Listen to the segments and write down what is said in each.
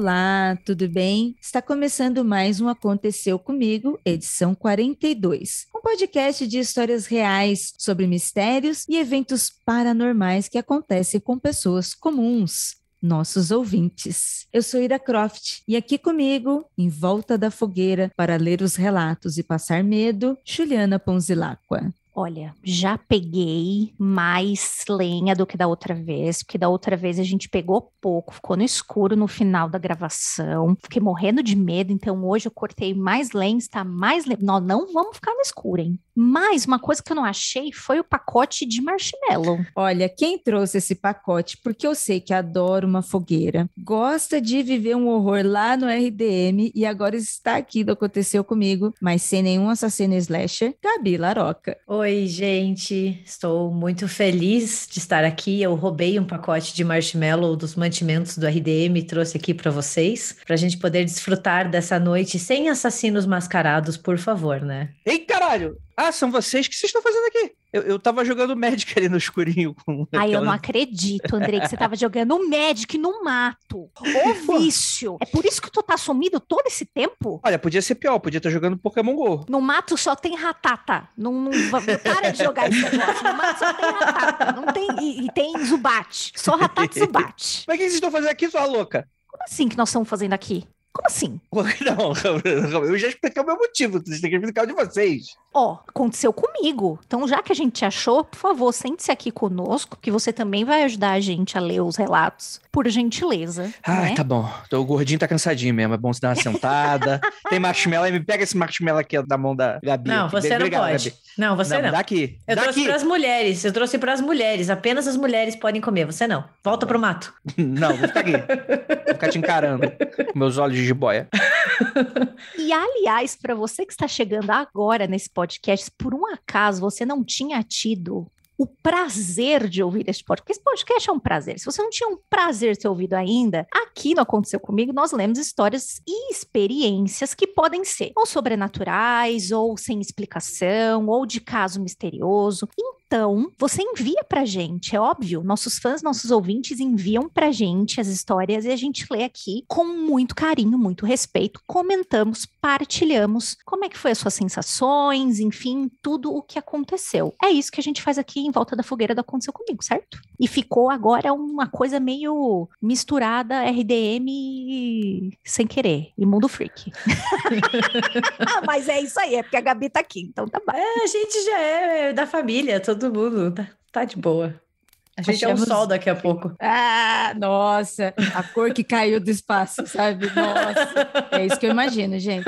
Olá, tudo bem? Está começando mais um Aconteceu Comigo, edição 42. Um podcast de histórias reais sobre mistérios e eventos paranormais que acontecem com pessoas comuns nossos ouvintes. Eu sou Ira Croft e aqui comigo, em volta da fogueira, para ler os relatos e passar medo, Juliana Ponzilacqua. Olha, já peguei mais lenha do que da outra vez, porque da outra vez a gente pegou pouco, ficou no escuro no final da gravação, fiquei morrendo de medo, então hoje eu cortei mais lenha, está mais lenha. Nós não vamos ficar no escuro, hein? Mas uma coisa que eu não achei foi o pacote de marshmallow. Olha, quem trouxe esse pacote, porque eu sei que adora uma fogueira, gosta de viver um horror lá no RDM e agora está aqui do Aconteceu Comigo, mas sem nenhum assassino slasher, Gabi Laroca. Oi, gente, estou muito feliz de estar aqui. Eu roubei um pacote de marshmallow dos mantimentos do RDM e trouxe aqui para vocês, para a gente poder desfrutar dessa noite sem assassinos mascarados, por favor, né? Ei, caralho! Ah, são vocês? Que vocês estão fazendo aqui? Eu, eu tava jogando Magic ali no escurinho. Com Ai, eu não acredito, Andrei, que você tava jogando Magic no mato. Ô vício! É por isso que tu tá sumido todo esse tempo? Olha, podia ser pior, podia estar jogando Pokémon GO. No mato só tem ratata. Não, não, para de jogar esse negócio. No mato só tem ratata. Não tem, e, e tem Zubat. Só ratata e Zubat. Mas o que vocês estão fazendo aqui, sua louca? Como assim que nós estamos fazendo aqui? Como assim? Não, eu já expliquei o meu motivo, vocês têm que explicar o de vocês. Ó, oh, aconteceu comigo. Então, já que a gente te achou, por favor, sente-se aqui conosco, que você também vai ajudar a gente a ler os relatos, por gentileza. Ah, né? tá bom. O gordinho tá cansadinho mesmo, é bom se dar uma sentada. Tem marshmallow aí, me pega esse marshmallow aqui da mão da Gabi. Não, você não pode. Gabi. Não, você não. não. Daqui. Eu daqui. trouxe para as mulheres, eu trouxe para as mulheres. Apenas as mulheres podem comer, você não. Volta pro mato. Não, vou ficar aqui. Vou ficar te encarando com meus olhos de jiboia. E aliás, para você que está chegando agora nesse podcast, por um acaso você não tinha tido o prazer de ouvir este podcast, porque esse podcast é um prazer. Se você não tinha um prazer de ter ouvido ainda, aqui no Aconteceu Comigo, nós lemos histórias e experiências que podem ser ou sobrenaturais, ou sem explicação, ou de caso misterioso. Então, você envia pra gente, é óbvio, nossos fãs, nossos ouvintes enviam pra gente as histórias e a gente lê aqui com muito carinho, muito respeito, comentamos, partilhamos como é que foi as suas sensações, enfim, tudo o que aconteceu. É isso que a gente faz aqui em volta da fogueira do Aconteceu Comigo, certo? E ficou agora uma coisa meio misturada RDM sem querer e mundo freak. ah, mas é isso aí, é porque a Gabi tá aqui, então tá bom. É, a gente já é da família, todo mundo tá, tá de boa. A gente Achamos... é um sol daqui a pouco. Ah, nossa, a cor que caiu do espaço, sabe? Nossa, é isso que eu imagino, gente.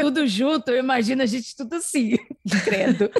Tudo junto, eu imagino a gente tudo assim, credo.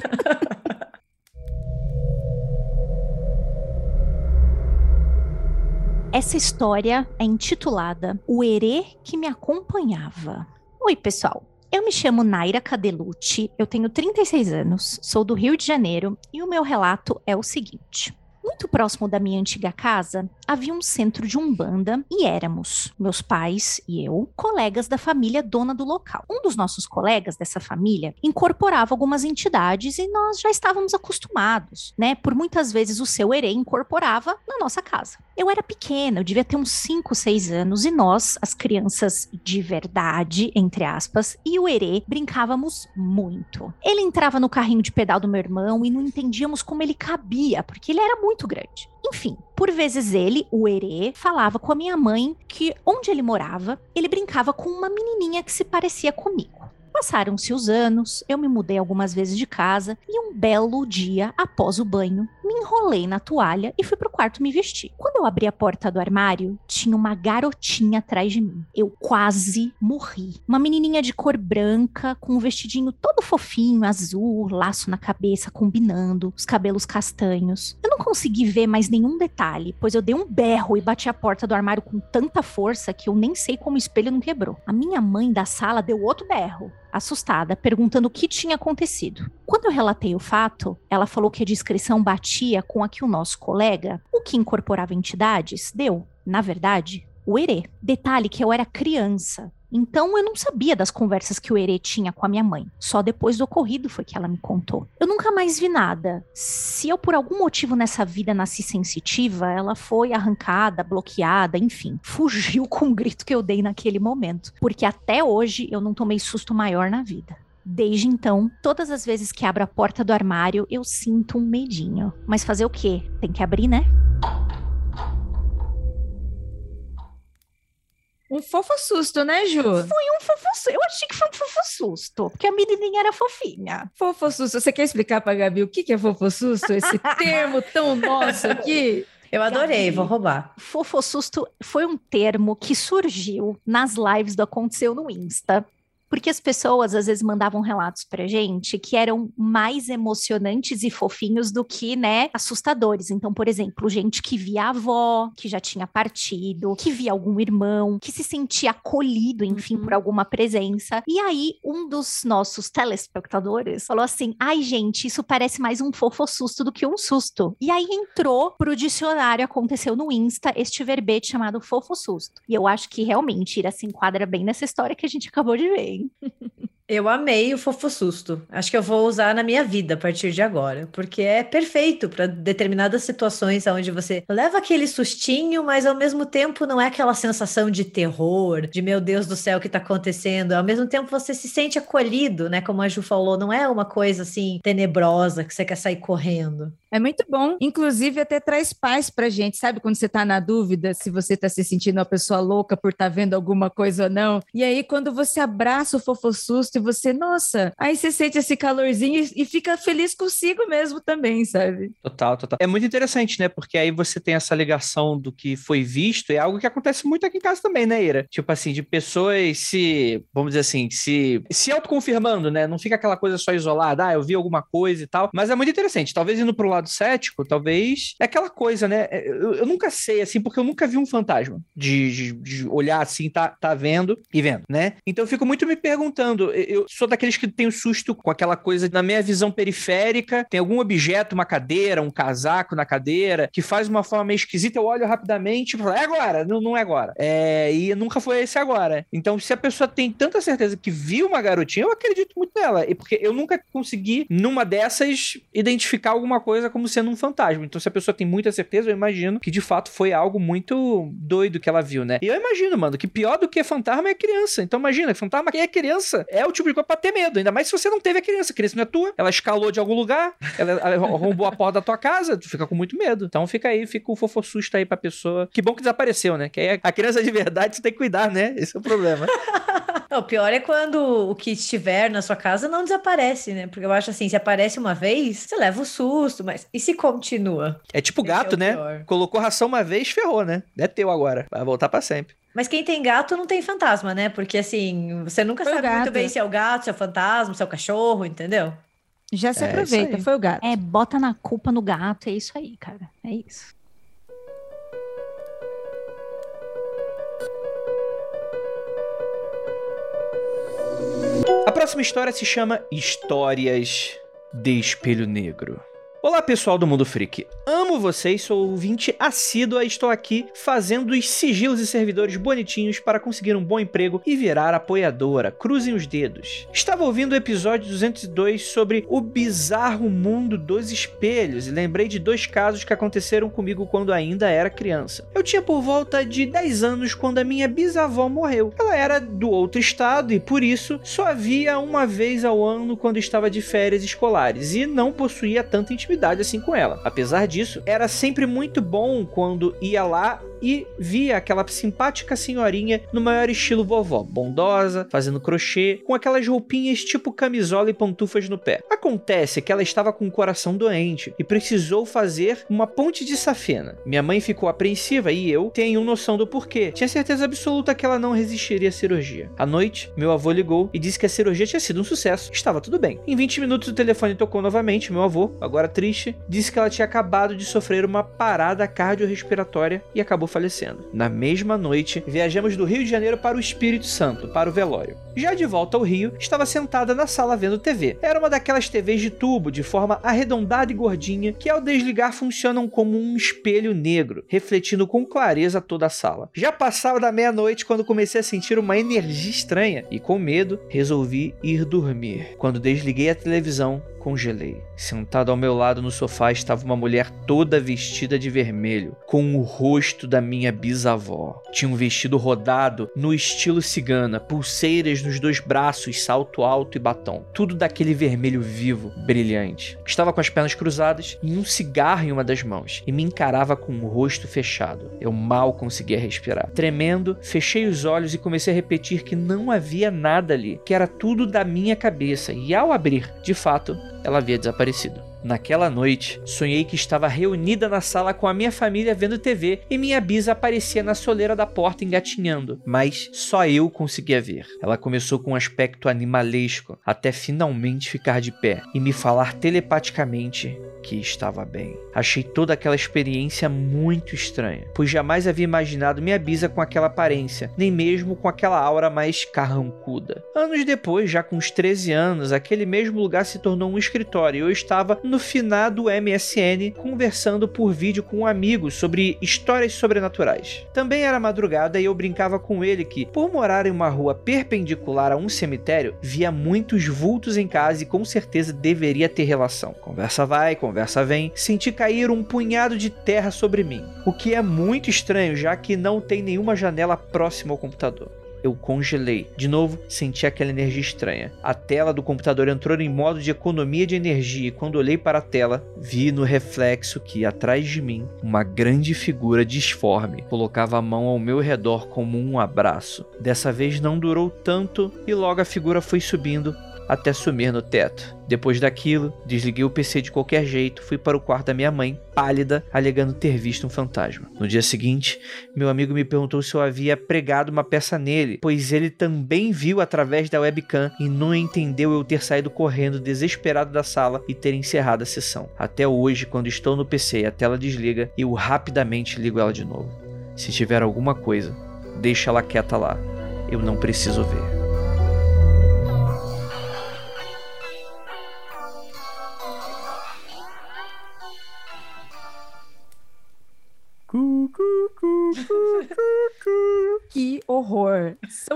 Essa história é intitulada O Herê que me acompanhava. Oi, pessoal. Eu me chamo Naira Cadelucci, eu tenho 36 anos, sou do Rio de Janeiro e o meu relato é o seguinte. Muito próximo da minha antiga casa, havia um centro de umbanda e éramos, meus pais e eu, colegas da família dona do local. Um dos nossos colegas dessa família incorporava algumas entidades e nós já estávamos acostumados, né? Por muitas vezes o seu herê incorporava na nossa casa. Eu era pequena, eu devia ter uns 5, 6 anos e nós, as crianças de verdade, entre aspas, e o herê brincávamos muito. Ele entrava no carrinho de pedal do meu irmão e não entendíamos como ele cabia, porque ele era muito grande. Enfim, por vezes ele, o Herê, falava com a minha mãe que onde ele morava, ele brincava com uma menininha que se parecia comigo. Passaram-se os anos, eu me mudei algumas vezes de casa e um belo dia, após o banho, me enrolei na toalha e fui pro quarto me vestir. Quando eu abri a porta do armário, tinha uma garotinha atrás de mim. Eu quase morri. Uma menininha de cor branca, com um vestidinho todo fofinho, azul, laço na cabeça, combinando, os cabelos castanhos. Eu consegui ver mais nenhum detalhe, pois eu dei um berro e bati a porta do armário com tanta força que eu nem sei como o espelho não quebrou. A minha mãe da sala deu outro berro assustada, perguntando o que tinha acontecido. Quando eu relatei o fato, ela falou que a descrição batia com a que o nosso colega, o que incorporava entidades, deu, na verdade, o herê. Detalhe que eu era criança. Então eu não sabia das conversas que o Herê tinha com a minha mãe. Só depois do ocorrido foi que ela me contou. Eu nunca mais vi nada. Se eu por algum motivo nessa vida nasci sensitiva, ela foi arrancada, bloqueada, enfim, fugiu com o grito que eu dei naquele momento. Porque até hoje eu não tomei susto maior na vida. Desde então, todas as vezes que abro a porta do armário, eu sinto um medinho. Mas fazer o quê? Tem que abrir, né? Um fofo susto, né, Ju? Foi um fofo susto. Eu achei que foi um fofo susto, porque a menininha era fofinha. Fofo susto. Você quer explicar pra Gabi o que que é fofo susto? Esse termo tão nosso aqui? Eu adorei, Gabi. vou roubar. Fofo susto foi um termo que surgiu nas lives do Aconteceu no Insta. Porque as pessoas às vezes mandavam relatos pra gente que eram mais emocionantes e fofinhos do que, né, assustadores. Então, por exemplo, gente que via a avó, que já tinha partido, que via algum irmão, que se sentia acolhido, enfim, Uhum. por alguma presença. E aí, um dos nossos telespectadores falou assim: ai, gente, isso parece mais um fofo susto do que um susto. E aí entrou pro dicionário, aconteceu no Insta, este verbete chamado fofo susto. E eu acho que realmente Ira se enquadra bem nessa história que a gente acabou de ver, Eu amei o fofo susto. Acho que eu vou usar na minha vida a partir de agora, porque é perfeito para determinadas situações onde você leva aquele sustinho, mas ao mesmo tempo não é aquela sensação de terror, de meu Deus do céu, o que tá acontecendo. Ao mesmo tempo você se sente acolhido, né? Como a Ju falou, não é uma coisa assim tenebrosa que você quer sair correndo. É muito bom. Inclusive, até traz paz pra gente, sabe? Quando você tá na dúvida se você tá se sentindo uma pessoa louca por estar vendo alguma coisa ou não. E aí, quando você abraça o fofo susto e você, nossa, aí você sente esse calorzinho e, e fica feliz consigo mesmo também, sabe? Total, total. É muito interessante, né? Porque aí você tem essa ligação do que foi visto, é algo que acontece muito aqui em casa também, né, Ira? Tipo assim, de pessoas se, vamos dizer assim, se, se autoconfirmando, né? Não fica aquela coisa só isolada, ah, eu vi alguma coisa e tal. Mas é muito interessante. Talvez indo pro lado cético, talvez é aquela coisa, né? Eu, eu nunca sei, assim, porque eu nunca vi um fantasma de, de, de olhar assim, tá, tá vendo e vendo, né? Então eu fico muito me perguntando. Eu sou daqueles que tem o susto com aquela coisa na minha visão periférica, tem algum objeto, uma cadeira, um casaco na cadeira, que faz uma forma meio esquisita, eu olho rapidamente e falo, é agora, não, não é agora. É, e nunca foi esse agora. Então, se a pessoa tem tanta certeza que viu uma garotinha, eu acredito muito nela. E porque eu nunca consegui, numa dessas, identificar alguma coisa como sendo um fantasma. Então, se a pessoa tem muita certeza, eu imagino que de fato foi algo muito doido que ela viu, né? E eu imagino, mano, que pior do que fantasma é criança. Então, imagina, fantasma que é criança é o tipo de coisa pra ter medo. Ainda mais se você não teve a criança. A criança não é tua, ela escalou de algum lugar, ela arrombou a porta da tua casa, tu fica com muito medo. Então, fica aí, fica o fofo susto aí pra pessoa. Que bom que desapareceu, né? Que aí a criança de verdade você tem que cuidar, né? Esse é o problema. Não, o pior é quando o que estiver na sua casa não desaparece, né? Porque eu acho assim, se aparece uma vez, você leva o susto, mas e se continua? É tipo é gato, o né? pior. Colocou ração uma vez, ferrou, né? É teu agora. Vai voltar pra sempre. Mas quem tem gato não tem fantasma, né? Porque assim, você nunca Foi o sabe muito bem se é o gato, se é o fantasma, se é o cachorro, entendeu? Já se É, aproveita, foi o gato. É, bota na culpa no gato, é isso aí, cara. É isso. A próxima história se chama Histórias de Espelho Negro. Olá, pessoal do Mundo Freak. Amo vocês, sou ouvinte assídua e estou aqui fazendo os sigilos e servidores bonitinhos para conseguir um bom emprego e virar apoiadora. Cruzem os dedos. Estava ouvindo o episódio 202 sobre o bizarro mundo dos espelhos e lembrei de dois casos que aconteceram comigo quando ainda era criança. Eu tinha por volta de 10 anos quando a minha bisavó morreu. Ela era do outro estado e por isso só via uma vez ao ano quando estava de férias escolares e não possuía tanta intimidade assim com ela. Apesar disso, era sempre muito bom quando ia lá e via aquela simpática senhorinha no maior estilo vovó, bondosa, fazendo crochê, com aquelas roupinhas tipo camisola e pantufas no pé. Acontece que ela estava com o coração doente e precisou fazer uma ponte de safena. Minha mãe ficou apreensiva e eu tenho noção do porquê. Tinha certeza absoluta que ela não resistiria à cirurgia. À noite, meu avô ligou e disse que a cirurgia tinha sido um sucesso. Estava tudo bem. Em 20 minutos o telefone tocou novamente. Meu avô, agora triste, disse que ela tinha acabado de sofrer uma parada cardiorrespiratória e acabou falecendo. Na mesma noite, viajamos do Rio de Janeiro para o Espírito Santo, para o velório. Já de volta ao Rio, estava sentada na sala vendo TV. Era uma daquelas TVs de tubo, de forma arredondada e gordinha, que ao desligar funcionam como um espelho negro, refletindo com clareza toda a sala. Já passava da meia-noite quando comecei a sentir uma energia estranha e, com medo, resolvi ir dormir. Quando desliguei a televisão, congelei. Sentado ao meu lado no sofá estava uma mulher toda vestida de vermelho, com o rosto da minha bisavó. Tinha um vestido rodado no estilo cigana, pulseiras nos dois braços, salto alto e batom. Tudo daquele vermelho vivo, brilhante. Estava com as pernas cruzadas e um cigarro em uma das mãos e me encarava com o rosto fechado. Eu mal conseguia respirar. Tremendo, fechei os olhos e comecei a repetir que não havia nada ali, que era tudo da minha cabeça. E ao abrir, de fato, ela havia desaparecido. Naquela noite, sonhei que estava reunida na sala com a minha família vendo TV e minha bisa aparecia na soleira da porta engatinhando, mas só eu conseguia ver. Ela começou com um aspecto animalesco até finalmente ficar de pé e me falar telepaticamente que estava bem. Achei toda aquela experiência muito estranha, pois jamais havia imaginado minha bisa com aquela aparência, nem mesmo com aquela aura mais carrancuda. Anos depois, já com uns 13 anos, aquele mesmo lugar se tornou um escritório e eu estava no finado MSN conversando por vídeo com um amigo sobre histórias sobrenaturais. Também era madrugada e eu brincava com ele que, por morar em uma rua perpendicular a um cemitério, via muitos vultos em casa e com certeza deveria ter relação. Conversa vai, conversa vem, senti cair um punhado de terra sobre mim, o que é muito estranho já que não tem nenhuma janela próxima ao computador eu congelei. De novo, senti aquela energia estranha. A tela do computador entrou em modo de economia de energia e quando olhei para a tela, vi no reflexo que atrás de mim, uma grande figura disforme colocava a mão ao meu redor como um abraço. Dessa vez não durou tanto e logo a figura foi subindo até sumir no teto. Depois daquilo, desliguei o PC de qualquer jeito, fui para o quarto da minha mãe, pálida, alegando ter visto um fantasma. No dia seguinte, meu amigo me perguntou se eu havia pregado uma peça nele, pois ele também viu através da webcam e não entendeu eu ter saído correndo desesperado da sala e ter encerrado a sessão. Até hoje, quando estou no PC e a tela desliga, eu rapidamente ligo ela de novo. Se tiver alguma coisa, deixa ela quieta lá. Eu não preciso ver.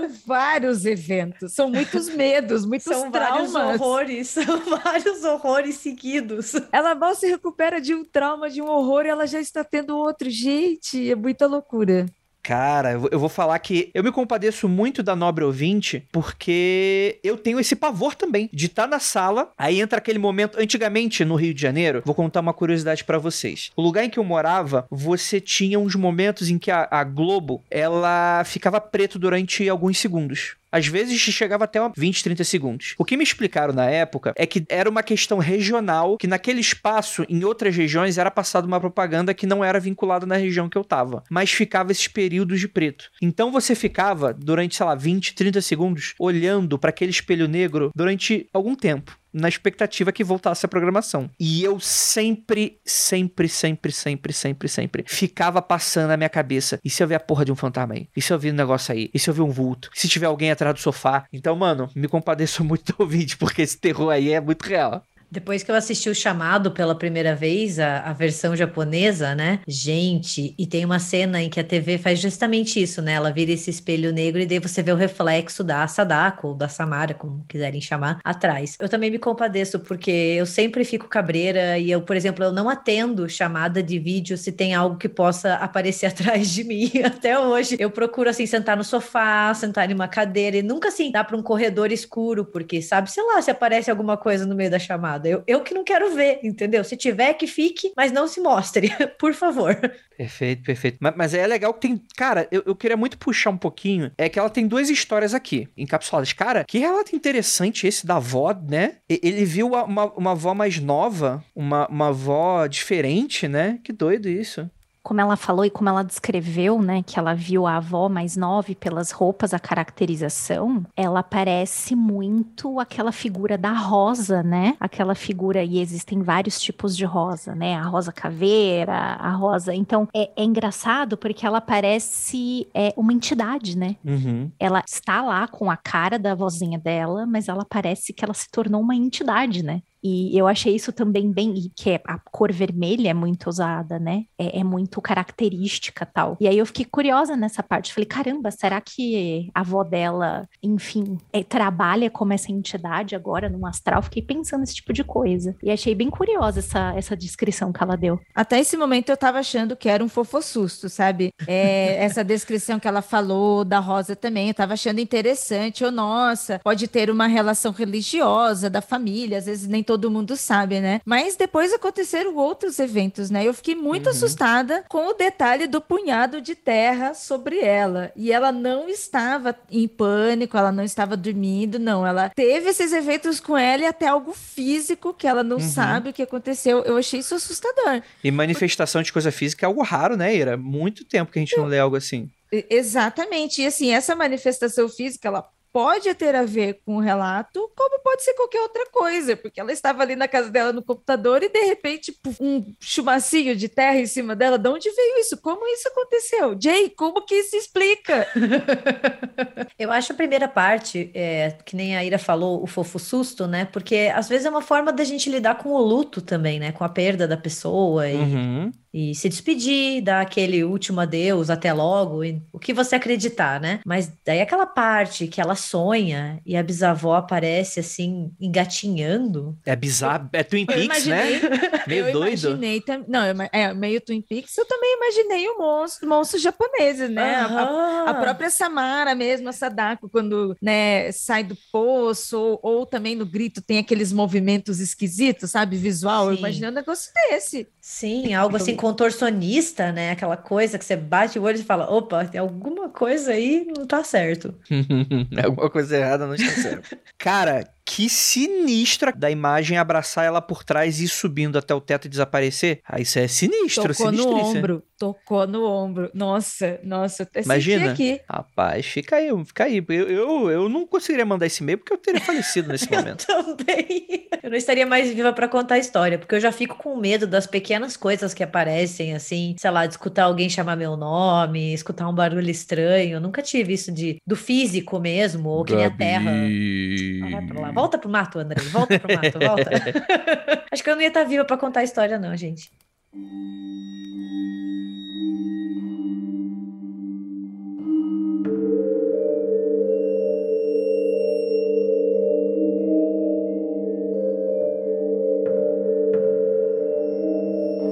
São vários eventos, são muitos medos, muitos são traumas. vários horrores, são vários horrores seguidos. Ela mal se recupera de um trauma, de um horror, e ela já está tendo outro. Gente, é muita loucura. Cara, eu vou falar que eu me compadeço muito da nobre ouvinte, porque eu tenho esse pavor também de estar tá na sala, aí entra aquele momento. Antigamente, no Rio de Janeiro, vou contar uma curiosidade para vocês. O lugar em que eu morava, você tinha uns momentos em que a, a Globo ela ficava preto durante alguns segundos. Às vezes chegava até 20, 30 segundos. O que me explicaram na época é que era uma questão regional, que naquele espaço, em outras regiões, era passada uma propaganda que não era vinculada na região que eu tava, mas ficava esses períodos de preto. Então você ficava durante, sei lá, 20, 30 segundos olhando para aquele espelho negro durante algum tempo na expectativa que voltasse a programação. E eu sempre, sempre, sempre, sempre, sempre, sempre ficava passando na minha cabeça. E se eu ver a porra de um fantasma aí? E se eu ver um negócio aí? E se eu ver um vulto? E se tiver alguém atrás do sofá? Então, mano, me compadeço muito do ouvinte, porque esse terror aí é muito real. Depois que eu assisti o chamado pela primeira vez, a, a, versão japonesa, né? Gente, e tem uma cena em que a TV faz justamente isso, né? Ela vira esse espelho negro e daí você vê o reflexo da Sadako, ou da Samara, como quiserem chamar, atrás. Eu também me compadeço, porque eu sempre fico cabreira e eu, por exemplo, eu não atendo chamada de vídeo se tem algo que possa aparecer atrás de mim. Até hoje, eu procuro, assim, sentar no sofá, sentar em uma cadeira e nunca, assim, dar para um corredor escuro, porque sabe, sei lá, se aparece alguma coisa no meio da chamada chamada. Eu, eu que não quero ver, entendeu? Se tiver, que fique, mas não se mostre, por favor. Perfeito, perfeito. Mas, mas, é legal que tem. Cara, eu, eu queria muito puxar um pouquinho. É que ela tem duas histórias aqui, encapsuladas. Cara, que relato interessante esse da avó, né? Ele viu uma, uma avó mais nova, uma, uma avó diferente, né? Que doido isso. Como ela falou e como ela descreveu, né, que ela viu a avó mais nova pelas roupas, a caracterização, ela parece muito aquela figura da rosa, né? Aquela figura, e existem vários tipos de rosa, né? A rosa caveira, a rosa. Então, é, é engraçado porque ela parece é, uma entidade, né? Uhum. Ela está lá com a cara da vozinha dela, mas ela parece que ela se tornou uma entidade, né? E eu achei isso também bem, que é, a cor vermelha é muito usada, né? É, é, muito característica tal. E aí eu fiquei curiosa nessa parte. Falei, caramba, será que a avó dela, enfim, é, trabalha como essa entidade agora no astral? Fiquei pensando nesse tipo de coisa. E achei bem curiosa essa, essa descrição que ela deu. Até esse momento eu tava achando que era um fofossusto, sabe? É, essa descrição que ela falou da Rosa também, eu tava achando interessante. Ou, oh, nossa, pode ter uma relação religiosa da família, às vezes nem todo mundo sabe, né? Mas depois aconteceram outros eventos, né? Eu fiquei muito uhum. assustada com o detalhe do punhado de terra sobre ela. E ela não estava em pânico, ela não estava dormindo, não. Ela teve esses eventos com ela e até algo físico que ela não uhum. sabe o que aconteceu. Eu achei isso assustador. E manifestação de coisa física é algo raro, né, Ira? Muito tempo que a gente não lê algo assim. Exatamente. E assim, essa manifestação física, ela pode ter a ver com o relato, como pode ser qualquer outra coisa, porque ela estava ali na casa dela no computador e de repente um chumacinho de terra em cima dela. De onde veio isso? Como isso aconteceu? Jay, como que isso explica? Eu acho a primeira parte, é, que nem a Ira falou, o fofo susto, né? Porque às vezes é uma forma da gente lidar com o luto também, né? Com a perda da pessoa e, uhum. E se despedir, dar aquele último adeus, até logo, o que você acreditar, né? Mas daí aquela parte que ela sonha e a bisavó aparece assim, engatinhando. É bizarro, é Twin Peaks, né? meio eu doido. Imaginei, não, é meio Twin Peaks. Eu também imaginei o monstro, monstros japoneses, né? Uhum. A, a, própria Samara mesmo, a Sadako, quando né, sai do poço, ou, ou, também no grito tem aqueles movimentos esquisitos, sabe? Visual. Sim. Eu imaginei um negócio desse. Sim, algo assim contorcionista, né? Aquela coisa que você bate o olho e fala: opa, tem alguma coisa aí não tá certo. alguma coisa errada não está certo. Cara, que sinistra da imagem abraçar ela por trás e ir subindo até o teto e desaparecer. Ah, isso é sinistro, Tocou no ombro, tocou no ombro. Nossa, nossa, até Imagina. aqui. Rapaz, fica aí, fica aí. Eu, eu, eu não conseguiria mandar esse e-mail porque eu teria falecido nesse momento. eu também. Eu não estaria mais viva para contar a história, porque eu já fico com medo das pequenas coisas que aparecem, assim, sei lá, de escutar alguém chamar meu nome, escutar um barulho estranho. Eu nunca tive isso de do físico mesmo, ou que Gabi. nem a terra. Ah, vai pra lá Volta pro mato, André. Volta pro mato, volta. Acho que eu não ia estar viva para contar a história, não, gente.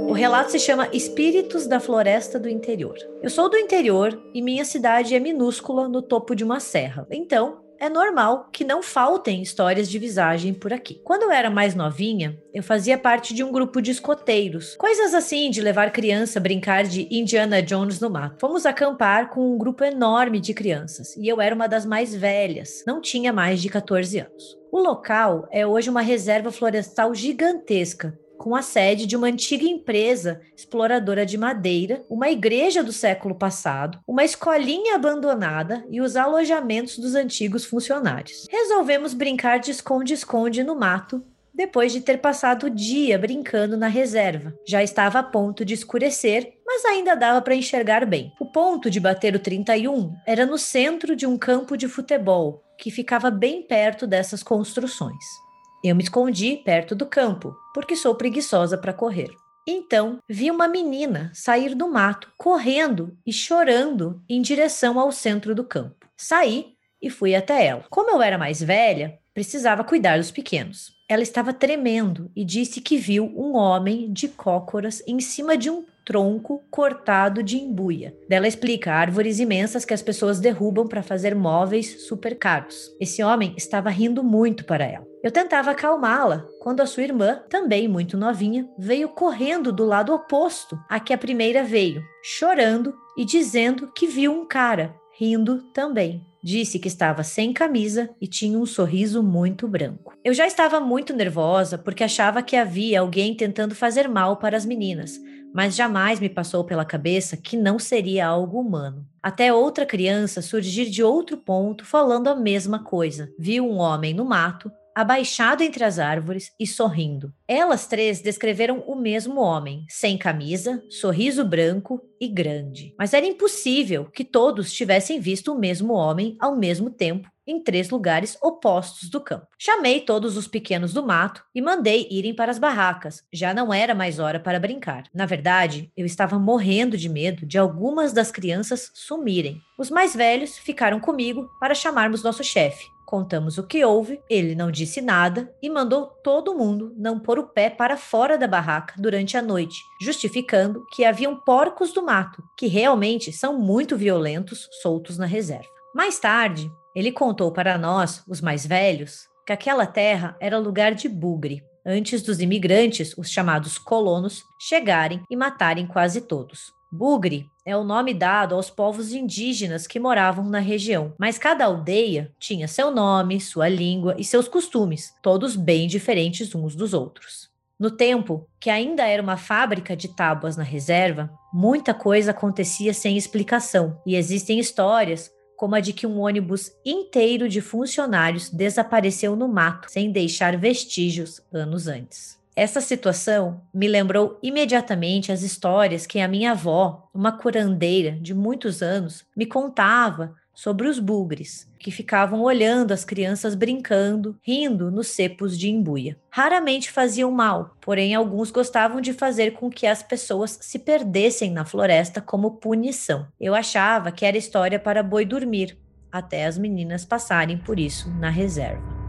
O relato se chama Espíritos da Floresta do Interior. Eu sou do interior e minha cidade é minúscula no topo de uma serra. Então, é normal que não faltem histórias de visagem por aqui. Quando eu era mais novinha, eu fazia parte de um grupo de escoteiros. Coisas assim de levar criança a brincar de Indiana Jones no mato. Fomos acampar com um grupo enorme de crianças e eu era uma das mais velhas, não tinha mais de 14 anos. O local é hoje uma reserva florestal gigantesca, com a sede de uma antiga empresa exploradora de madeira, uma igreja do século passado, uma escolinha abandonada e os alojamentos dos antigos funcionários. Resolvemos brincar de esconde-esconde no mato depois de ter passado o dia brincando na reserva. Já estava a ponto de escurecer, mas ainda dava para enxergar bem. O ponto de bater o 31 era no centro de um campo de futebol, que ficava bem perto dessas construções. Eu me escondi perto do campo, porque sou preguiçosa para correr. Então, vi uma menina sair do mato, correndo e chorando em direção ao centro do campo. Saí e fui até ela. Como eu era mais velha, precisava cuidar dos pequenos. Ela estava tremendo e disse que viu um homem de cócoras em cima de um tronco cortado de embuia. Dela explica árvores imensas que as pessoas derrubam para fazer móveis super caros. Esse homem estava rindo muito para ela. Eu tentava acalmá-la quando a sua irmã, também muito novinha, veio correndo do lado oposto a que a primeira veio, chorando e dizendo que viu um cara rindo também. Disse que estava sem camisa e tinha um sorriso muito branco. Eu já estava muito nervosa porque achava que havia alguém tentando fazer mal para as meninas, mas jamais me passou pela cabeça que não seria algo humano. Até outra criança surgir de outro ponto falando a mesma coisa. Viu um homem no mato, abaixado entre as árvores e sorrindo. Elas três descreveram o mesmo homem, sem camisa, sorriso branco e grande. Mas era impossível que todos tivessem visto o mesmo homem ao mesmo tempo em três lugares opostos do campo. Chamei todos os pequenos do mato e mandei irem para as barracas. Já não era mais hora para brincar. Na verdade, eu estava morrendo de medo de algumas das crianças sumirem. Os mais velhos ficaram comigo para chamarmos nosso chefe. Contamos o que houve, ele não disse nada e mandou todo mundo não pôr o pé para fora da barraca durante a noite, justificando que haviam porcos do mato, que realmente são muito violentos, soltos na reserva. Mais tarde, ele contou para nós, os mais velhos, que aquela terra era lugar de bugre, antes dos imigrantes, os chamados colonos, chegarem e matarem quase todos. Bugre é o nome dado aos povos indígenas que moravam na região, mas cada aldeia tinha seu nome, sua língua e seus costumes, todos bem diferentes uns dos outros. No tempo, que ainda era uma fábrica de tábuas na reserva, muita coisa acontecia sem explicação, e existem histórias como a de que um ônibus inteiro de funcionários desapareceu no mato sem deixar vestígios anos antes. Essa situação me lembrou imediatamente as histórias que a minha avó, uma curandeira de muitos anos, me contava sobre os bugres, que ficavam olhando as crianças brincando, rindo nos cepos de embuia. Raramente faziam mal, porém alguns gostavam de fazer com que as pessoas se perdessem na floresta como punição. Eu achava que era história para boi dormir, até as meninas passarem por isso na reserva.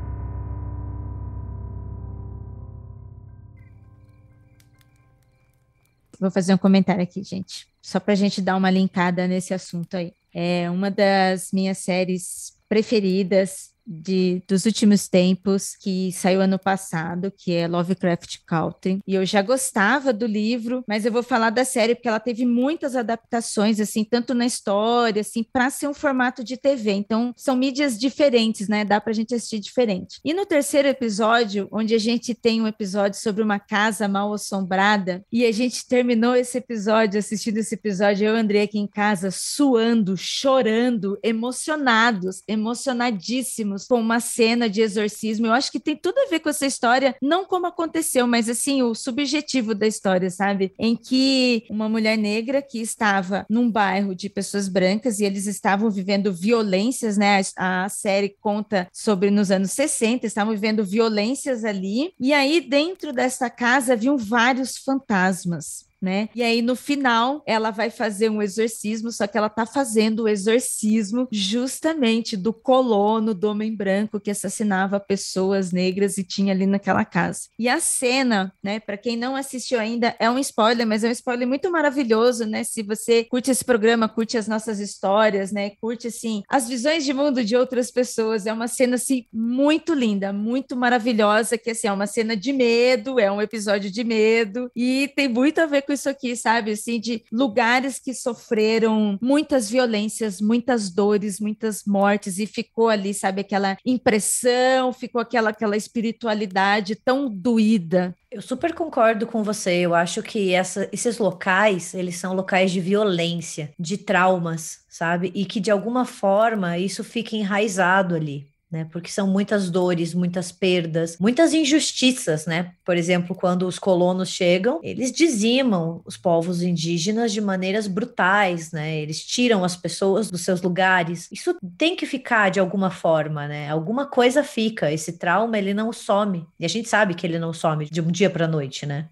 Vou fazer um comentário aqui, gente, só para a gente dar uma linkada nesse assunto aí. É uma das minhas séries preferidas de, dos últimos tempos, que saiu ano passado, que é Lovecraft Country. E eu já gostava do livro, mas eu vou falar da série porque ela teve muitas adaptações, assim, tanto na história, assim, para ser um formato de TV. Então, são mídias diferentes, né? Dá pra gente assistir diferente. E no terceiro episódio, onde a gente tem um episódio sobre uma casa mal assombrada, e a gente terminou esse episódio, assistindo esse episódio, eu e André aqui em casa, suando, chorando, emocionados, emocionadíssimos com uma cena de exorcismo. Eu acho que tem tudo a ver com essa história, não como aconteceu, mas assim, o subjetivo da história, sabe? Em que uma mulher negra que estava num bairro de pessoas brancas e eles estavam vivendo violências, né? A, a série conta sobre nos anos 60, estavam vivendo violências ali. E aí, dentro dessa casa, haviam vários fantasmas né? E aí no final ela vai fazer um exorcismo, só que ela tá fazendo o exorcismo justamente do colono do homem branco que assassinava pessoas negras e tinha ali naquela casa. E a cena, né, para quem não assistiu ainda, é um spoiler, mas é um spoiler muito maravilhoso, né? Se você curte esse programa, curte as nossas histórias, né? Curte assim as visões de mundo de outras pessoas, é uma cena assim muito linda, muito maravilhosa, que assim é uma cena de medo, é um episódio de medo e tem muito a ver com isso aqui, sabe? Assim, de lugares que sofreram muitas violências, muitas dores, muitas mortes, e ficou ali, sabe, aquela impressão, ficou aquela, aquela espiritualidade tão doída. Eu super concordo com você. Eu acho que essa, esses locais, eles são locais de violência, de traumas, sabe? E que de alguma forma isso fica enraizado ali né? Porque são muitas dores, muitas perdas, muitas injustiças, né? Por exemplo, quando os colonos chegam, eles dizimam os povos indígenas de maneiras brutais, né? Eles tiram as pessoas dos seus lugares. Isso tem que ficar de alguma forma, né? Alguma coisa fica. Esse trauma, ele não some. E a gente sabe que ele não some de um dia para noite, né?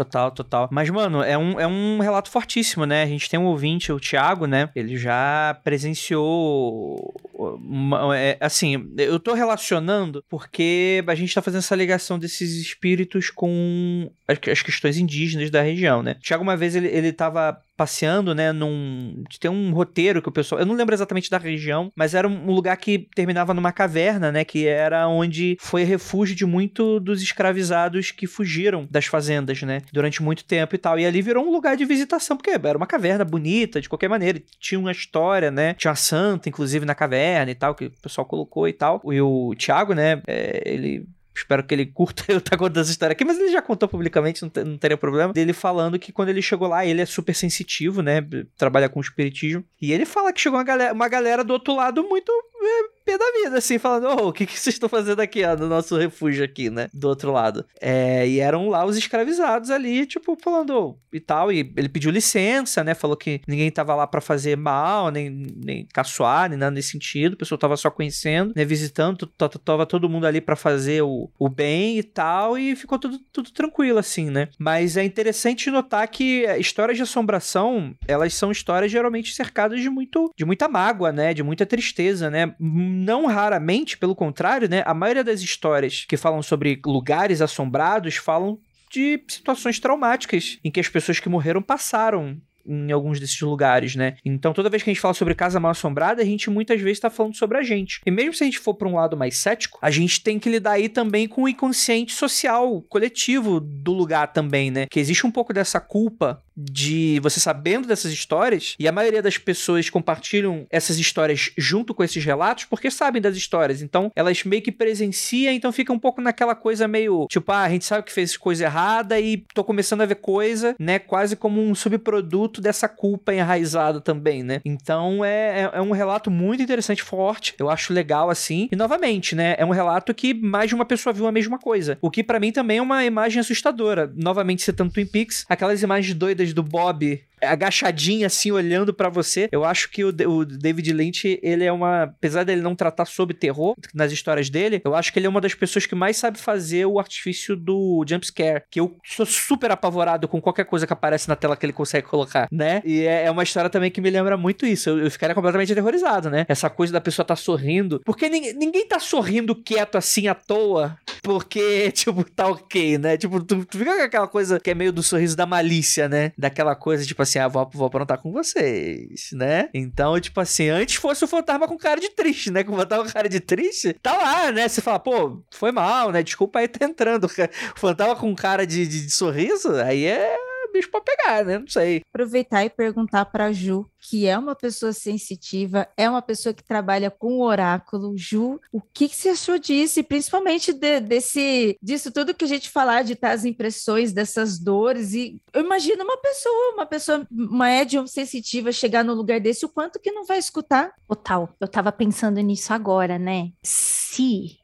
Total, total. Mas, mano, é um, é um relato fortíssimo, né? A gente tem um ouvinte, o Thiago, né? Ele já presenciou. Uma, é, assim, eu tô relacionando porque a gente tá fazendo essa ligação desses espíritos com as, as questões indígenas da região, né? Thiago, uma vez, ele, ele tava passeando, né, num... Tem um roteiro que o pessoal... Eu não lembro exatamente da região, mas era um lugar que terminava numa caverna, né, que era onde foi refúgio de muito dos escravizados que fugiram das fazendas, né, durante muito tempo e tal. E ali virou um lugar de visitação, porque era uma caverna bonita, de qualquer maneira. Tinha uma história, né, tinha uma santa, inclusive, na caverna e tal, que o pessoal colocou e tal. E o Thiago, né, é, ele espero que ele curta eu estar contando essa história aqui, mas ele já contou publicamente, não, não teria problema. Dele falando que quando ele chegou lá, ele é super sensitivo, né? Trabalha com espiritismo. E ele fala que chegou uma galera, uma galera do outro lado muito é, pé da vida, assim, falando, oh, o que, que vocês estão fazendo aqui, ó, no nosso refúgio aqui, né, do outro lado. É, e eram lá os escravizados ali, tipo, falando oh, e tal, e ele pediu licença, né, falou que ninguém tava lá para fazer mal, nem, nem caçoar, nem nada nesse sentido, o pessoal tava só conhecendo, né, visitando, tava todo mundo ali para fazer o, o bem e tal, e ficou tudo, tudo tranquilo, assim, né. Mas é interessante notar que histórias de assombração, elas são histórias geralmente cercadas de muito, de muita mágoa, né, de muita tristeza, né, não raramente, pelo contrário, né? A maioria das histórias que falam sobre lugares assombrados falam de situações traumáticas em que as pessoas que morreram passaram em alguns desses lugares, né? Então, toda vez que a gente fala sobre casa mal assombrada, a gente muitas vezes está falando sobre a gente. E mesmo se a gente for para um lado mais cético, a gente tem que lidar aí também com o inconsciente social, coletivo do lugar também, né? Que existe um pouco dessa culpa de você sabendo dessas histórias, e a maioria das pessoas compartilham essas histórias junto com esses relatos porque sabem das histórias. Então, elas meio que presenciam, então fica um pouco naquela coisa meio tipo, ah, a gente sabe que fez coisa errada e tô começando a ver coisa, né? Quase como um subproduto dessa culpa enraizada também, né? Então, é, é, é um relato muito interessante, forte. Eu acho legal assim. E novamente, né? É um relato que mais de uma pessoa viu a mesma coisa. O que para mim também é uma imagem assustadora. Novamente, citando Twin Peaks, aquelas imagens doidas do Bob agachadinha assim olhando para você. Eu acho que o, o, David Lynch, ele é uma, apesar dele não tratar sobre terror nas histórias dele, eu acho que ele é uma das pessoas que mais sabe fazer o artifício do jump scare, que eu sou super apavorado com qualquer coisa que aparece na tela que ele consegue colocar, né? E é, é uma história também que me lembra muito isso. Eu, eu ficaria completamente aterrorizado, né? Essa coisa da pessoa tá sorrindo, porque ninguém, ninguém tá sorrindo quieto assim à toa, porque tipo tá OK, né? Tipo, tu, tu fica com aquela coisa que é meio do sorriso da malícia, né? Daquela coisa tipo assim, ah, vou, vou aprontar com vocês, né? Então, tipo assim, antes fosse o fantasma com cara de triste, né? Com fantasma com cara de triste, tá lá, né? Você fala, pô, foi mal, né? Desculpa aí tá entrando. O fantasma com cara de, de, de sorriso, aí é bicho pra pegar, né? Não sei. Aproveitar e perguntar pra Ju, que é uma pessoa sensitiva, é uma pessoa que trabalha com o oráculo. Ju, o que, que você achou disso? E principalmente de, desse, disso tudo que a gente falar, de estar as impressões dessas dores. E eu imagino uma pessoa, uma pessoa, uma médium sensitiva chegar no lugar desse, o quanto que não vai escutar? Total. Eu tava pensando nisso agora, né? Se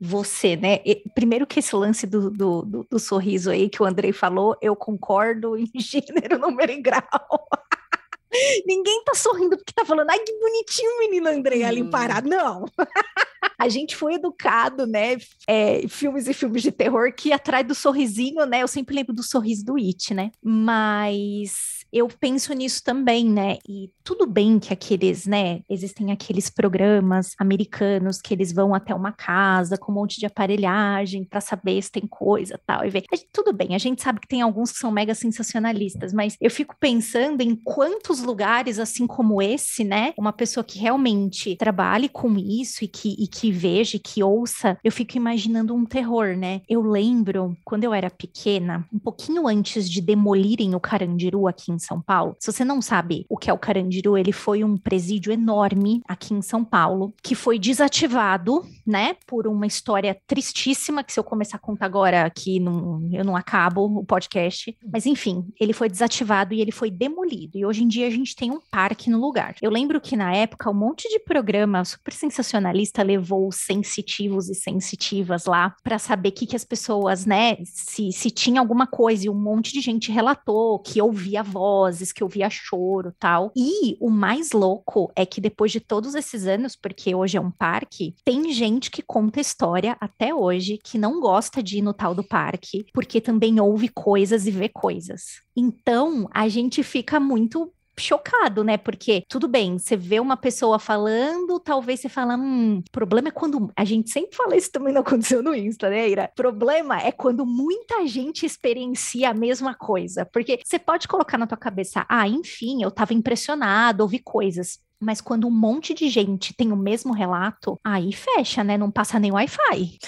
você, né? E, primeiro que esse lance do, do, do, do, sorriso aí que o Andrei falou, eu concordo em gênero, número e grau. Ninguém tá sorrindo porque tá falando, ai, que bonitinho menino Andrei ali hum. parado. Não. a gente foi educado, né? É, filmes e filmes de terror que atrás do sorrisinho, né? Eu sempre lembro do sorriso do It, né? Mas eu penso nisso também, né? E tudo bem que aqueles, né? Existem aqueles programas americanos que eles vão até uma casa com um monte de aparelhagem para saber se tem coisa tal. E ver. Tudo bem, a gente sabe que tem alguns que são mega sensacionalistas, mas eu fico pensando em quantos lugares, assim como esse, né? Uma pessoa que realmente trabalhe com isso e que, e que veja, e que ouça, eu fico imaginando um terror, né? Eu lembro quando eu era pequena, um pouquinho antes de demolirem o Carandiru aqui em em São Paulo. Se você não sabe o que é o Carandiru, ele foi um presídio enorme aqui em São Paulo, que foi desativado, né, por uma história tristíssima, que se eu começar a contar agora aqui, não, eu não acabo o podcast. Mas enfim, ele foi desativado e ele foi demolido. E hoje em dia a gente tem um parque no lugar. Eu lembro que na época um monte de programa super sensacionalista levou sensitivos e sensitivas lá para saber o que, que as pessoas, né, se, se tinha alguma coisa. E um monte de gente relatou que ouvia voz vozes, que eu via choro tal. E o mais louco é que depois de todos esses anos, porque hoje é um parque, tem gente que conta história até hoje que não gosta de ir no tal do parque, porque também ouve coisas e vê coisas. Então, a gente fica muito chocado, né? Porque tudo bem, você vê uma pessoa falando, talvez você fala, hum, problema é quando a gente sempre fala isso também não aconteceu no Insta, né, Ira? Problema é quando muita gente experiencia a mesma coisa, porque você pode colocar na tua cabeça, ah, enfim, eu tava impressionado, ouvi coisas. Mas quando um monte de gente tem o mesmo relato, aí fecha, né? Não passa nem Wi-Fi.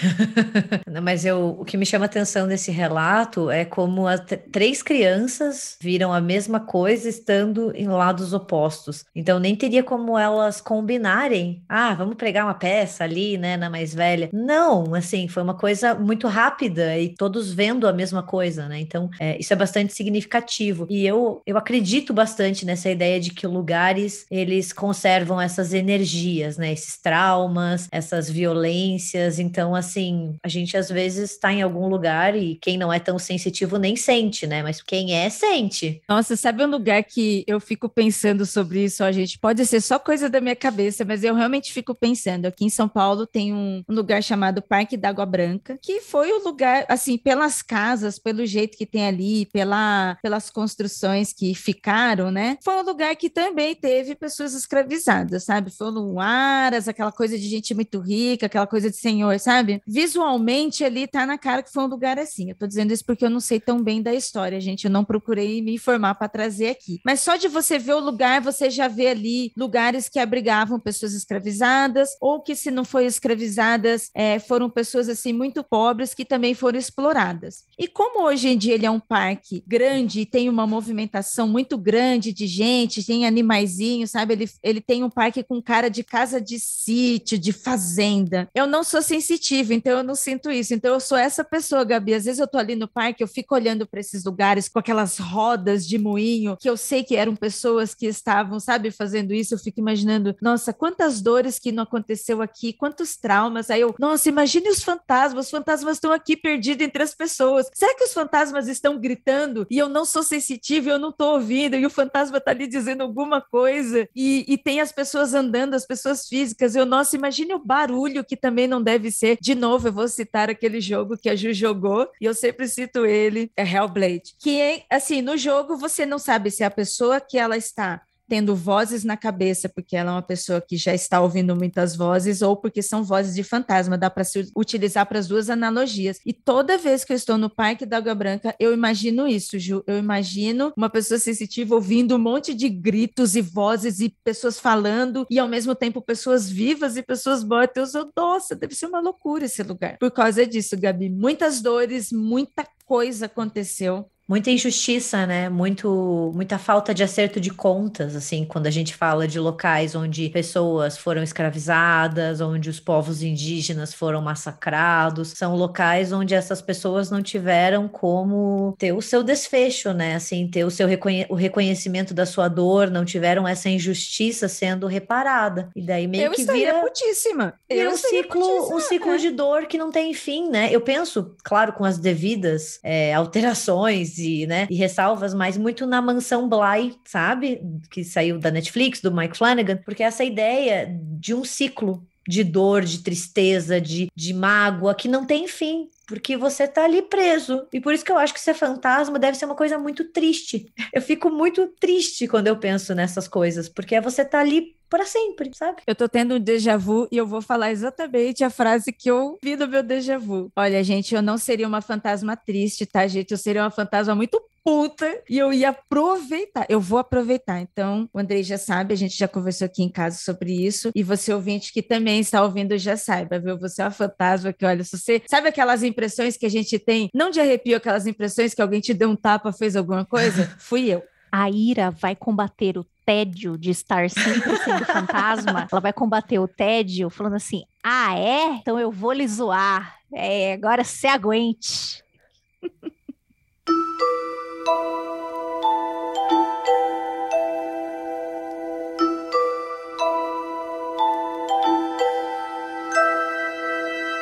Mas eu, o que me chama atenção nesse relato é como as três crianças viram a mesma coisa estando em lados opostos. Então nem teria como elas combinarem. Ah, vamos pregar uma peça ali, né, na mais velha. Não, assim, foi uma coisa muito rápida e todos vendo a mesma coisa, né? Então é, isso é bastante significativo. E eu, eu acredito bastante nessa ideia de que lugares eles conservam essas energias, né? Esses traumas, essas violências. Então, assim, a gente às vezes está em algum lugar e quem não é tão sensitivo nem sente, né? Mas quem é, sente. Nossa, sabe um lugar que eu fico pensando sobre isso, ó, gente? Pode ser só coisa da minha cabeça, mas eu realmente fico pensando. Aqui em São Paulo tem um, um lugar chamado Parque d'Água Branca, que foi o lugar, assim, pelas casas, pelo jeito que tem ali, pela, pelas construções que ficaram, né? Foi um lugar que também teve pessoas escravizadas, sabe? No Aras, aquela coisa de gente muito rica, aquela coisa de senhor, sabe? Visualmente ali tá na cara que foi um lugar assim. Eu tô dizendo isso porque eu não sei tão bem da história, gente. Eu não procurei me informar para trazer aqui. Mas só de você ver o lugar, você já vê ali lugares que abrigavam pessoas escravizadas, ou que, se não foi escravizadas, é, foram pessoas assim muito pobres que também foram exploradas. E como hoje em dia ele é um parque grande e tem uma movimentação muito grande de gente, tem animaizinhos, sabe? Ele, ele tem um parque com cara de casa de sítio, de fazenda. Eu não sou sensitiva, então eu não sinto isso. Então eu sou essa pessoa, Gabi. Às vezes eu tô ali no parque, eu fico olhando para esses lugares com aquelas rodas de moinho, que eu sei que eram pessoas que estavam, sabe, fazendo isso. Eu fico imaginando, nossa, quantas dores que não aconteceu aqui, quantos traumas. Aí eu, nossa, imagine os fantasmas. Os fantasmas estão aqui perdidos entre as pessoas. Será que os fantasmas estão gritando e eu não sou sensitiva, eu não tô ouvindo e o fantasma tá ali dizendo alguma coisa e, e tem as pessoas andando, as pessoas físicas. Eu, nossa, imagine o barulho que também não deve ser. De novo, eu vou citar aquele jogo que a Ju jogou e eu sempre cito ele, é Hellblade. Que é, assim, no jogo você não sabe se é a pessoa que ela está tendo vozes na cabeça, porque ela é uma pessoa que já está ouvindo muitas vozes, ou porque são vozes de fantasma. Dá para se utilizar para as duas analogias. E toda vez que eu estou no Parque da Água Branca, eu imagino isso, Ju. Eu imagino uma pessoa sensitiva ouvindo um monte de gritos e vozes e pessoas falando, e ao mesmo tempo pessoas vivas e pessoas mortas. Eu, nossa, deve ser uma loucura esse lugar. Por causa disso, Gabi, muitas dores, muita coisa aconteceu muita injustiça, né? Muito, muita falta de acerto de contas, assim, quando a gente fala de locais onde pessoas foram escravizadas, onde os povos indígenas foram massacrados, são locais onde essas pessoas não tiveram como ter o seu desfecho, né? Assim, ter o seu reconhe o reconhecimento da sua dor, não tiveram essa injustiça sendo reparada. E daí meio eu que vira putíssima. Vira um ciclo, putíssima, um ciclo é. de dor que não tem fim, né? Eu penso, claro, com as devidas é, alterações e, né, e ressalvas, mas muito na Mansão Bly, sabe? Que saiu da Netflix, do Mike Flanagan, porque essa ideia de um ciclo de dor, de tristeza, de, de mágoa que não tem fim, porque você tá ali preso. E por isso que eu acho que ser fantasma deve ser uma coisa muito triste. Eu fico muito triste quando eu penso nessas coisas, porque é você tá ali para sempre, sabe? Eu tô tendo um déjà vu e eu vou falar exatamente a frase que eu vi no meu déjà vu. Olha, gente, eu não seria uma fantasma triste, tá, gente? Eu seria uma fantasma muito puta e eu ia aproveitar. Eu vou aproveitar. Então, o Andrei já sabe, a gente já conversou aqui em casa sobre isso. E você, ouvinte, que também está ouvindo, já saiba, viu? Você é uma fantasma que, olha, se você. Sabe aquelas impressões que a gente tem? Não de arrepio, aquelas impressões que alguém te deu um tapa, fez alguma coisa? Fui eu. A ira vai combater o tédio de estar sempre sendo fantasma. Ela vai combater o tédio falando assim: ah, é? Então eu vou lhe zoar. É, agora se aguente.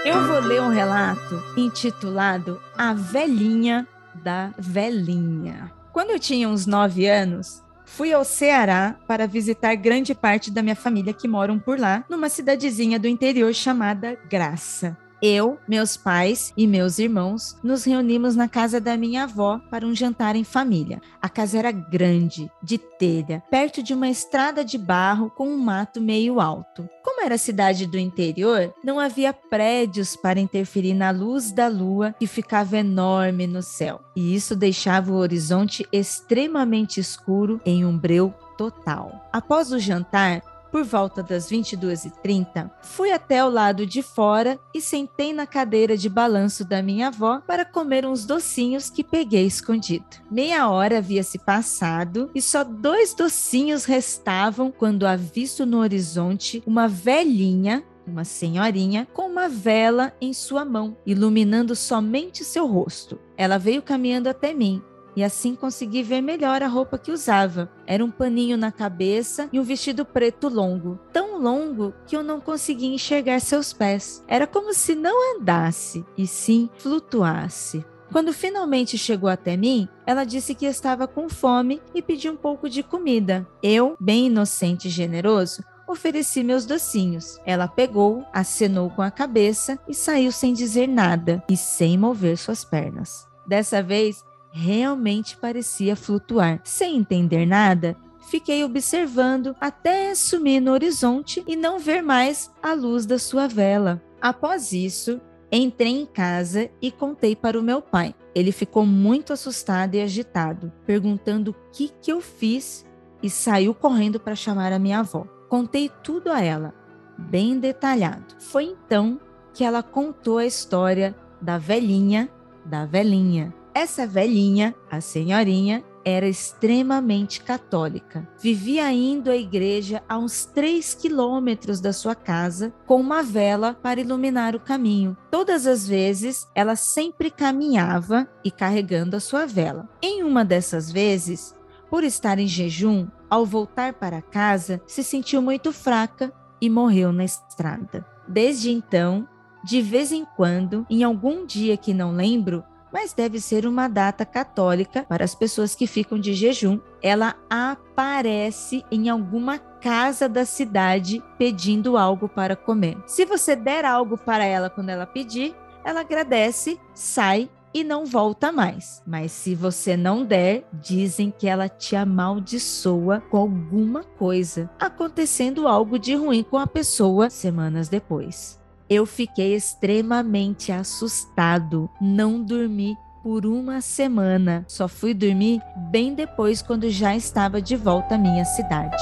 Eu vou ler um relato intitulado A Velhinha da Velhinha. Quando eu tinha uns nove anos, fui ao Ceará para visitar grande parte da minha família que moram por lá, numa cidadezinha do interior chamada Graça. Eu, meus pais e meus irmãos nos reunimos na casa da minha avó para um jantar em família. A casa era grande, de telha, perto de uma estrada de barro com um mato meio alto. Como era cidade do interior, não havia prédios para interferir na luz da lua que ficava enorme no céu, e isso deixava o horizonte extremamente escuro em um breu total. Após o jantar, Por volta das 22h30, fui até o lado de fora e sentei na cadeira de balanço da minha avó para comer uns docinhos que peguei escondido. Meia hora havia se passado e só dois docinhos restavam quando avisto no horizonte uma velhinha uma senhorinha com uma vela em sua mão, iluminando somente seu rosto. Ela veio caminhando até mim e assim consegui ver melhor a roupa que usava. Era um paninho na cabeça e um vestido preto longo, tão longo que eu não conseguia enxergar seus pés. Era como se não andasse, e sim flutuasse. Quando finalmente chegou até mim, ela disse que estava com fome e pediu um pouco de comida. Eu, bem inocente e generoso, ofereci meus docinhos. Ela pegou, acenou com a cabeça e saiu sem dizer nada e sem mover suas pernas. Dessa vez, realmente parecia flutuar. Sem entender nada, fiquei observando até sumir no horizonte e não ver mais a luz da sua vela. Após isso, entrei em casa e contei para o meu pai. Ele ficou muito assustado e agitado, perguntando o que, que eu fiz e saiu correndo para chamar a minha avó. Contei tudo a ela, bem detalhado. Foi então que ela contou a história da velhinha da velhinha essa velhinha, a senhorinha, era extremamente católica. Vivia indo à igreja a uns 3 quilômetros da sua casa com uma vela para iluminar o caminho. Todas as vezes, ela sempre caminhava e carregando a sua vela. Em uma dessas vezes, por estar em jejum, ao voltar para casa, se sentiu muito fraca e morreu na estrada. Desde então, de vez em quando, em algum dia que não lembro, mas deve ser uma data católica para as pessoas que ficam de jejum. Ela aparece em alguma casa da cidade pedindo algo para comer. Se você der algo para ela quando ela pedir, ela agradece, sai e não volta mais. Mas se você não der, dizem que ela te amaldiçoa com alguma coisa, acontecendo algo de ruim com a pessoa semanas depois. Eu fiquei extremamente assustado. Não dormi por uma semana. Só fui dormir bem depois, quando já estava de volta à minha cidade.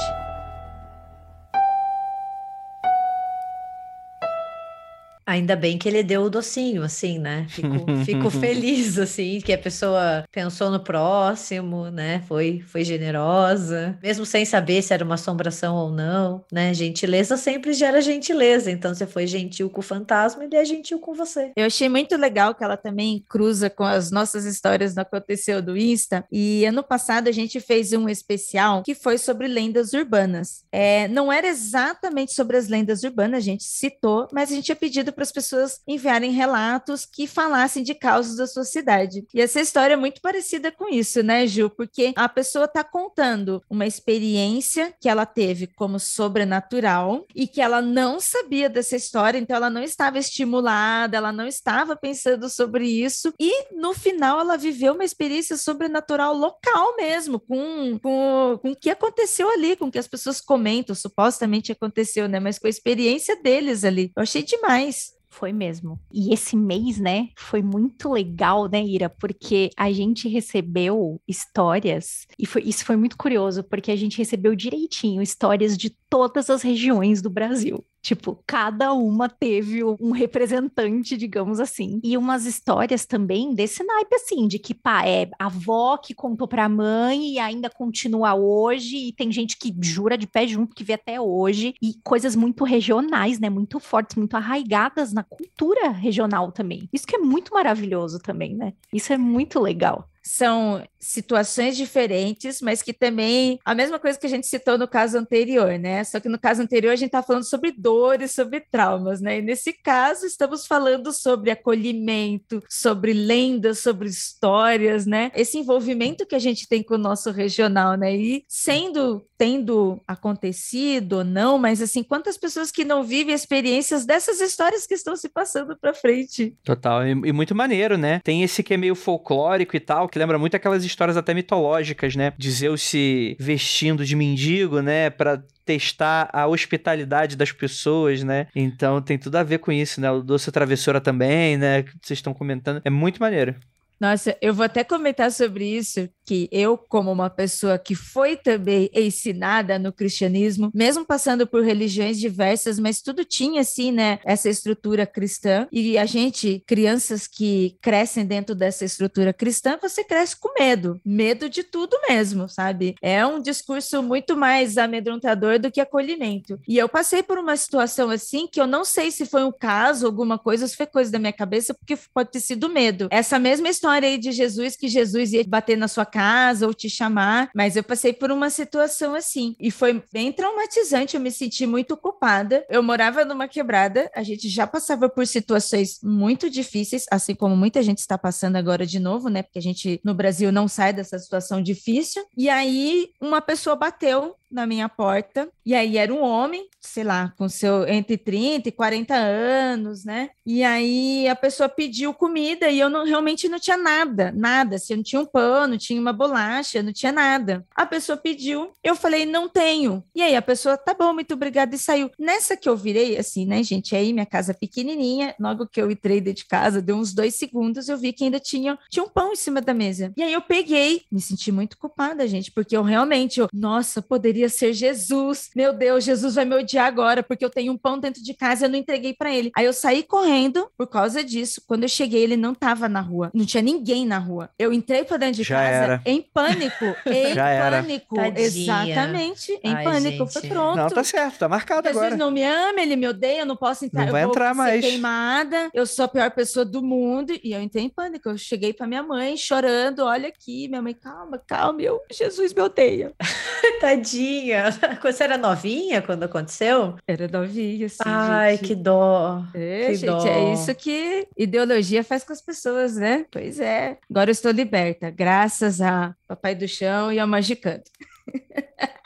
Ainda bem que ele deu o docinho, assim, né? Fico, fico feliz, assim, que a pessoa pensou no próximo, né? Foi, foi generosa, mesmo sem saber se era uma assombração ou não, né? Gentileza sempre gera gentileza, então você foi gentil com o fantasma, ele é gentil com você. Eu achei muito legal que ela também cruza com as nossas histórias no Aconteceu do Insta, e ano passado a gente fez um especial que foi sobre lendas urbanas. É, não era exatamente sobre as lendas urbanas, a gente citou, mas a gente tinha pedido para as pessoas enviarem relatos que falassem de causos da sua cidade. E essa história é muito parecida com isso, né, Gil? Porque a pessoa está contando uma experiência que ela teve como sobrenatural e que ela não sabia dessa história, então ela não estava estimulada, ela não estava pensando sobre isso. E no final ela viveu uma experiência sobrenatural local mesmo, com, com, com o que aconteceu ali, com o que as pessoas comentam, supostamente aconteceu, né? Mas com a experiência deles ali. Eu achei demais. Foi mesmo. E esse mês, né, foi muito legal, né, Ira? Porque a gente recebeu histórias, e foi, isso foi muito curioso, porque a gente recebeu direitinho histórias de todas as regiões do Brasil. Tipo, cada uma teve um representante, digamos assim. E umas histórias também desse naipe, assim, de que, pá, é avó que contou pra mãe e ainda continua hoje, e tem gente que jura de pé junto que vê até hoje, e coisas muito regionais, né? Muito fortes, muito arraigadas na cultura regional também. Isso que é muito maravilhoso também, né? Isso é muito legal são situações diferentes, mas que também a mesma coisa que a gente citou no caso anterior, né? Só que no caso anterior a gente está falando sobre dores, sobre traumas, né? E nesse caso estamos falando sobre acolhimento, sobre lendas, sobre histórias, né? Esse envolvimento que a gente tem com o nosso regional, né? E sendo tendo acontecido ou não, mas assim, quantas pessoas que não vivem experiências dessas histórias que estão se passando para frente. Total, e, e muito maneiro, né? Tem esse que é meio folclórico e tal, que que lembra muito aquelas histórias até mitológicas, né? De Zeus se vestindo de mendigo, né? Pra testar a hospitalidade das pessoas, né? Então tem tudo a ver com isso, né? O Doce Travessura também, né? Que vocês estão comentando. É muito maneiro. Nossa, eu vou até comentar sobre isso, que eu, como uma pessoa que foi também ensinada no cristianismo, mesmo passando por religiões diversas, mas tudo tinha, assim, né, essa estrutura cristã. E a gente, crianças que crescem dentro dessa estrutura cristã, você cresce com medo, medo de tudo mesmo, sabe? É um discurso muito mais amedrontador do que acolhimento. E eu passei por uma situação assim que eu não sei se foi um caso, alguma coisa, se foi coisa da minha cabeça, porque pode ter sido medo. Essa mesma história aí de Jesus, que Jesus ia bater na sua casa ou te chamar, mas eu passei por uma situação assim e foi bem traumatizante. Eu me senti muito culpada. Eu morava numa quebrada, a gente já passava por situações muito difíceis, assim como muita gente está passando agora de novo, né? Porque a gente no Brasil não sai dessa situação difícil. E aí uma pessoa bateu na minha porta. E aí era um homem, sei lá, com seu entre 30 e 40 anos, né? E aí a pessoa pediu comida e eu não realmente não tinha nada, nada. Assim, eu não tinha um pão, não tinha uma bolacha, não tinha nada. A pessoa pediu, eu falei, não tenho. E aí a pessoa, tá bom, muito obrigada, e saiu. Nessa que eu virei, assim, né, gente? Aí minha casa pequenininha, logo que eu entrei dentro de casa, deu uns dois segundos, eu vi que ainda tinha, tinha um pão em cima da mesa. E aí eu peguei, me senti muito culpada, gente, porque eu realmente, eu, nossa, poderia poderia ser Jesus. Meu Deus, Jesus vai me odiar agora porque eu tenho um pão dentro de casa e eu não entreguei para ele. Aí eu saí correndo por causa disso. Quando eu cheguei, ele não tava na rua. Não tinha ninguém na rua. Eu entrei para dentro de Já casa era. em pânico. Em Já pânico. Tadinha. Exatamente. Em Ai, pânico. gente. Foi pronto. Não, tá certo, tá marcado Jesus agora. não me ama, ele me odeia, eu não posso entrar. Não vai eu vou entrar ser mais. queimada, eu sou a pior pessoa do mundo. E eu entrei em pânico. Eu cheguei para minha mãe chorando: olha aqui, minha mãe, calma, calma, eu, Jesus me odeia. Tadinha. Você era novinha quando aconteceu? Era novinha, assim. Ai, gente. que dó. É, que gente, dó. é isso que ideologia faz com as pessoas, né? Pois é. Agora eu estou liberta, graças a Papai do Chão e ao Magicanto.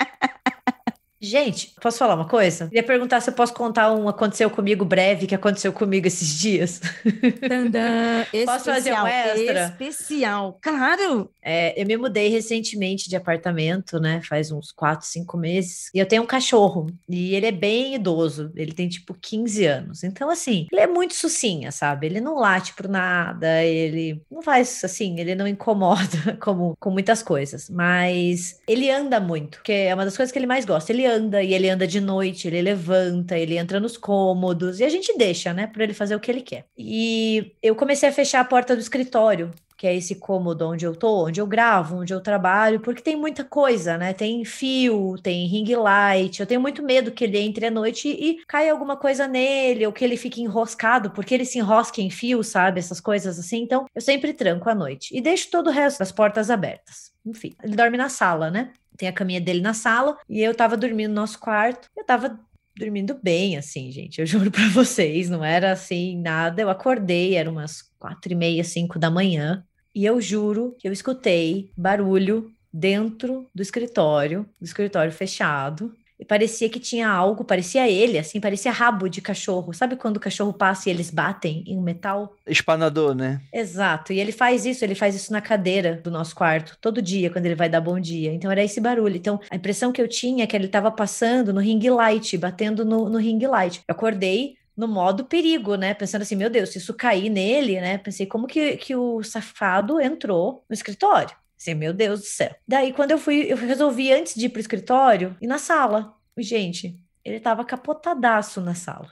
Gente, posso falar uma coisa? Queria perguntar se eu posso contar um aconteceu comigo breve que aconteceu comigo esses dias. Tandã, Posso fazer um especial, extra? Especial, claro. É, eu me mudei recentemente de apartamento, né? Faz uns 4, 5 meses. E eu tenho um cachorro. E ele é bem idoso. Ele tem tipo 15 anos. Então, assim, ele é muito sucinha, sabe? Ele não late por nada. Ele não faz assim, ele não incomoda como com muitas coisas. Mas ele anda muito, que é uma das coisas que ele mais gosta. Ele anda e ele anda de noite, ele levanta, ele entra nos cômodos. E a gente deixa, né? Pra ele fazer o que ele quer. E eu comecei a fechar a porta do escritório que é esse cômodo onde eu tô, onde eu gravo, onde eu trabalho, porque tem muita coisa, né? Tem fio, tem ring light. Eu tenho muito medo que ele entre à noite e caia alguma coisa nele, ou que ele fique enroscado, porque ele se enrosca em fio, sabe? Essas coisas assim. Então, eu sempre tranco à noite e deixo todo o resto das portas abertas. Enfim, ele dorme na sala, né? Tem a caminha dele na sala e eu tava dormindo no nosso quarto. Eu tava dormindo bem, assim, gente. Eu juro pra vocês, não era assim nada. Eu acordei, era umas quatro e meia, cinco da manhã. E eu juro que eu escutei barulho dentro do escritório, do escritório fechado. E parecia que tinha algo, parecia ele, assim, parecia rabo de cachorro. Sabe quando o cachorro passa e eles batem em um metal? Espanador, né? Exato. E ele faz isso, ele faz isso na cadeira do nosso quarto, todo dia, quando ele vai dar bom dia. Então era esse barulho. Então a impressão que eu tinha é que ele estava passando no ring light, batendo no, no ring light. Eu acordei no modo perigo, né? Pensando assim, meu Deus, se isso cair nele, né? Pensei, como que, que o safado entrou no escritório? Assim, meu Deus do céu. Daí, quando eu fui, eu resolvi, antes de ir pro escritório, ir na sala. E, gente, ele tava capotadaço na sala.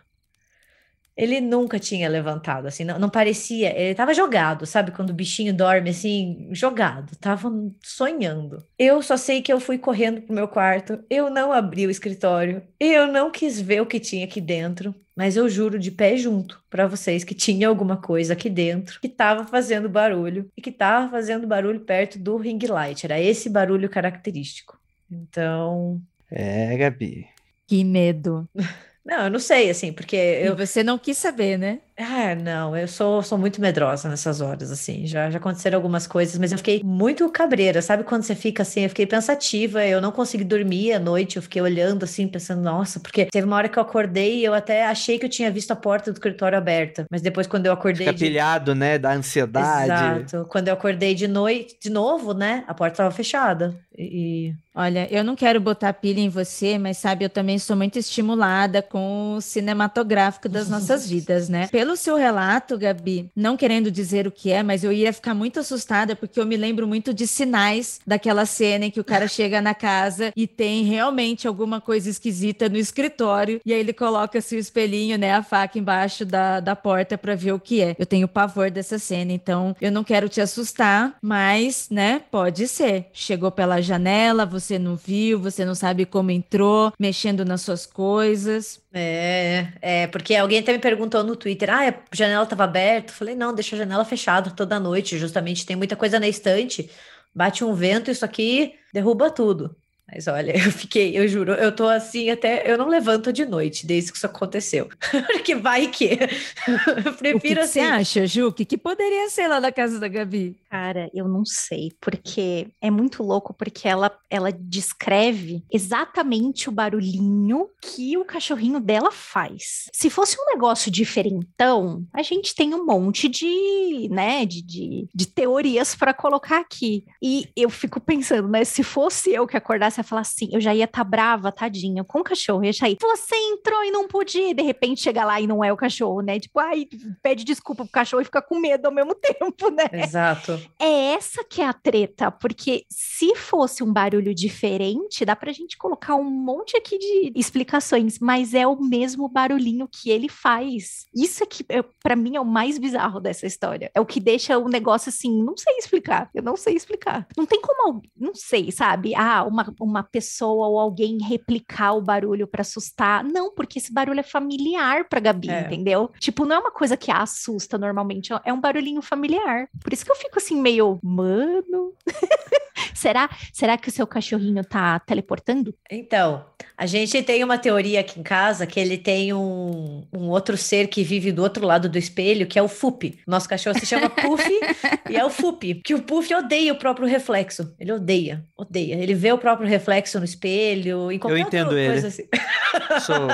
Ele nunca tinha levantado, assim, não, não parecia. Ele tava jogado, sabe? Quando o bichinho dorme, assim, jogado. Tava sonhando. Eu só sei que eu fui correndo pro meu quarto. Eu não abri o escritório. Eu não quis ver o que tinha aqui dentro. Mas eu juro de pé junto para vocês que tinha alguma coisa aqui dentro que tava fazendo barulho e que tava fazendo barulho perto do ring light. Era esse barulho característico. Então, É, Gabi. Que medo. não, eu não sei, assim, porque eu, E você não quis saber, né? Ah, não, eu sou, sou muito medrosa nessas horas, assim. Já, já aconteceram algumas coisas, mas eu fiquei muito cabreira, sabe? Quando você fica assim, eu fiquei pensativa, eu não consegui dormir à noite, eu fiquei olhando assim, pensando, nossa, porque teve uma hora que eu acordei e eu até achei que eu tinha visto a porta do escritório aberta, mas depois quando eu acordei. Fica de- pilhado, né? Da ansiedade. Exato. Quando eu acordei de noite, de novo, né? A porta estava fechada. E. Olha, eu não quero botar pilha em você, mas sabe, eu também sou muito estimulada com o cinematográfico das nossas vidas, né? Pelo pelo seu relato, Gabi, não querendo dizer o que é, mas eu ia ficar muito assustada porque eu me lembro muito de sinais daquela cena em que o cara chega na casa e tem realmente alguma coisa esquisita no escritório e aí ele coloca seu espelhinho, né, a faca embaixo da, da porta para ver o que é. Eu tenho pavor dessa cena, então eu não quero te assustar, mas, né, pode ser. Chegou pela janela, você não viu, você não sabe como entrou, mexendo nas suas coisas. É, é, porque alguém até me perguntou no Twitter, ah, a janela estava aberta? Eu falei, não, deixa a janela fechada toda noite, justamente tem muita coisa na estante, bate um vento, isso aqui derruba tudo. Mas olha, eu fiquei, eu juro, eu tô assim até. Eu não levanto de noite desde que isso aconteceu. Porque vai que. eu prefiro o que que assim. Você acha, Ju? O que, que poderia ser lá na casa da Gabi? Cara, eu não sei, porque é muito louco, porque ela, ela descreve exatamente o barulhinho que o cachorrinho dela faz. Se fosse um negócio diferentão, a gente tem um monte de, né, de, de, de teorias para colocar aqui. E eu fico pensando, né, se fosse eu que acordasse a falar assim, eu já ia estar tá brava, tadinha, com o cachorro. Ia aí, você entrou e não podia. De repente chega lá e não é o cachorro, né? Tipo, ai, pede desculpa pro cachorro e fica com medo ao mesmo tempo, né? Exato. É essa que é a treta, porque se fosse um barulho diferente, dá pra gente colocar um monte aqui de explicações, mas é o mesmo barulhinho que ele faz. Isso é que, para mim, é o mais bizarro dessa história. É o que deixa o negócio assim, não sei explicar. Eu não sei explicar. Não tem como, não sei, sabe? Ah, uma, uma pessoa ou alguém replicar o barulho para assustar. Não, porque esse barulho é familiar pra Gabi, é. entendeu? Tipo, não é uma coisa que assusta normalmente, é um barulhinho familiar. Por isso que eu fico assim meio, mano. será, será que o seu cachorrinho tá teleportando? Então, a gente tem uma teoria aqui em casa que ele tem um, um outro ser que vive do outro lado do espelho, que é o Fup. Nosso cachorro se chama Puff e é o Fup, que o Puff odeia o próprio reflexo. Ele odeia, odeia. Ele vê o próprio reflexo no espelho, em qualquer Eu entendo ele. coisa assim. Sou...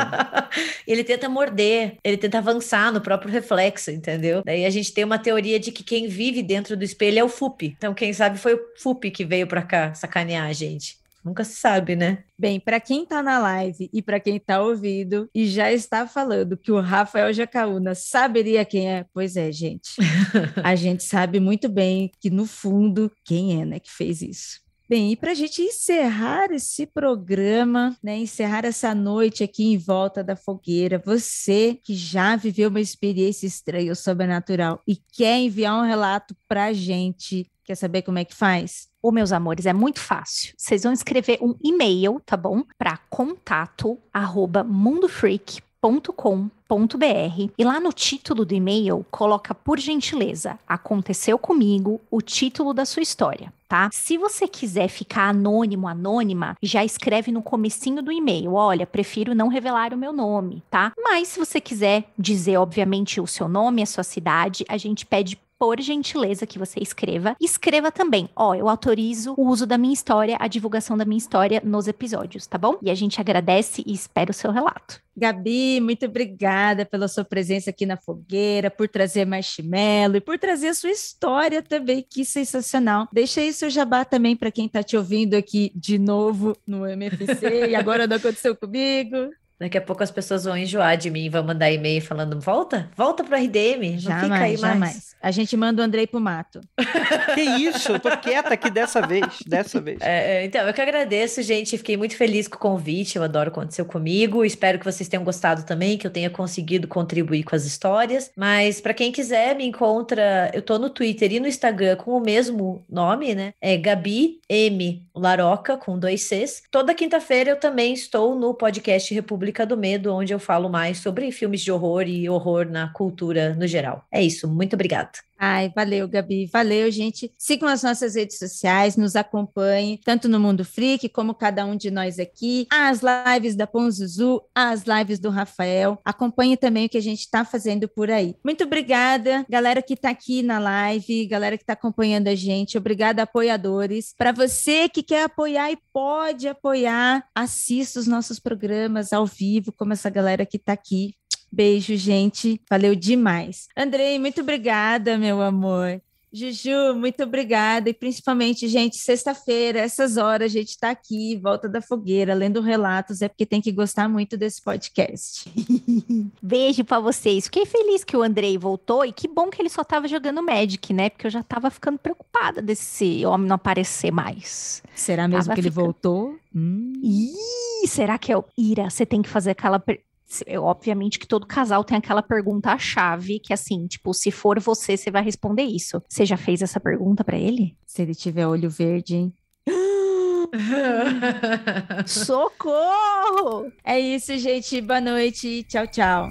ele tenta morder, ele tenta avançar no próprio reflexo, entendeu? Daí a gente tem uma teoria de que quem vive dentro do espelho é o Fup. Então, quem sabe foi o Fup que veio pra cá sacanear a gente. Nunca se sabe, né? Bem, para quem está na live e para quem está ouvindo e já está falando que o Rafael Jacaúna saberia quem é, pois é, gente. a gente sabe muito bem que no fundo quem é, né, que fez isso. Bem, e para a gente encerrar esse programa, né, encerrar essa noite aqui em volta da fogueira, você que já viveu uma experiência estranha ou sobrenatural e quer enviar um relato para a gente, quer saber como é que faz? Ô, meus amores, é muito fácil. Vocês vão escrever um e-mail, tá bom? Para contato arroba mundofreak.com.br e lá no título do e-mail coloca por gentileza aconteceu comigo o título da sua história tá? Se você quiser ficar anônimo, anônima, já escreve no comecinho do e-mail, olha, prefiro não revelar o meu nome, tá? Mas se você quiser dizer, obviamente, o seu nome, a sua cidade, a gente pede por gentileza que você escreva. Escreva também, ó, eu autorizo o uso da minha história, a divulgação da minha história nos episódios, tá bom? E a gente agradece e espera o seu relato. Gabi, muito obrigada pela sua presença aqui na fogueira, por trazer marshmallow e por trazer a sua história também, que sensacional. Deixa aí seu jabá também para quem está te ouvindo aqui de novo no MFC e agora não aconteceu comigo. Daqui a pouco as pessoas vão enjoar de mim e vão mandar e-mail falando: volta, volta para RDM, não jamais, fica aí jamais. mais. A gente manda o Andrei pro mato. que isso, eu tô quieta aqui dessa vez, dessa vez. É, é, então, eu que agradeço, gente. Fiquei muito feliz com o convite, eu adoro o que aconteceu comigo. Espero que vocês tenham gostado também, que eu tenha conseguido contribuir com as histórias. Mas para quem quiser, me encontra. Eu tô no Twitter e no Instagram com o mesmo nome, né? É Gabi M. Laroca, com dois Cs. Toda quinta-feira eu também estou no podcast República República do Medo, onde eu falo mais sobre filmes de horror e horror na cultura no geral. É isso, muito obrigada. Ai, valeu, Gabi. Valeu, gente. Sigam as nossas redes sociais, nos acompanhem, tanto no Mundo Freak, como cada um de nós aqui, as lives da Ponzuzu, as lives do Rafael. Acompanhe também o que a gente está fazendo por aí. Muito obrigada, galera que está aqui na live, galera que está acompanhando a gente. Obrigada, apoiadores. Para você que quer apoiar e pode apoiar, assista os nossos programas ao vivo, como essa galera que está aqui. Beijo, gente. Valeu demais. Andrei, muito obrigada, meu amor. Juju, muito obrigada. E principalmente, gente, sexta-feira, essas horas, a gente está aqui, volta da fogueira, lendo relatos, é porque tem que gostar muito desse podcast. Beijo para vocês. Fiquei feliz que o Andrei voltou e que bom que ele só estava jogando Magic, né? Porque eu já estava ficando preocupada desse homem não aparecer mais. Será mesmo tava que ele ficando... voltou? Hum. Ih, será que é o Ira? Você tem que fazer aquela. Per obviamente que todo casal tem aquela pergunta-chave, que assim, tipo, se for você, você vai responder isso. Você já fez essa pergunta para ele? Se ele tiver olho verde, hein? Socorro! É isso, gente. Boa noite. Tchau, tchau.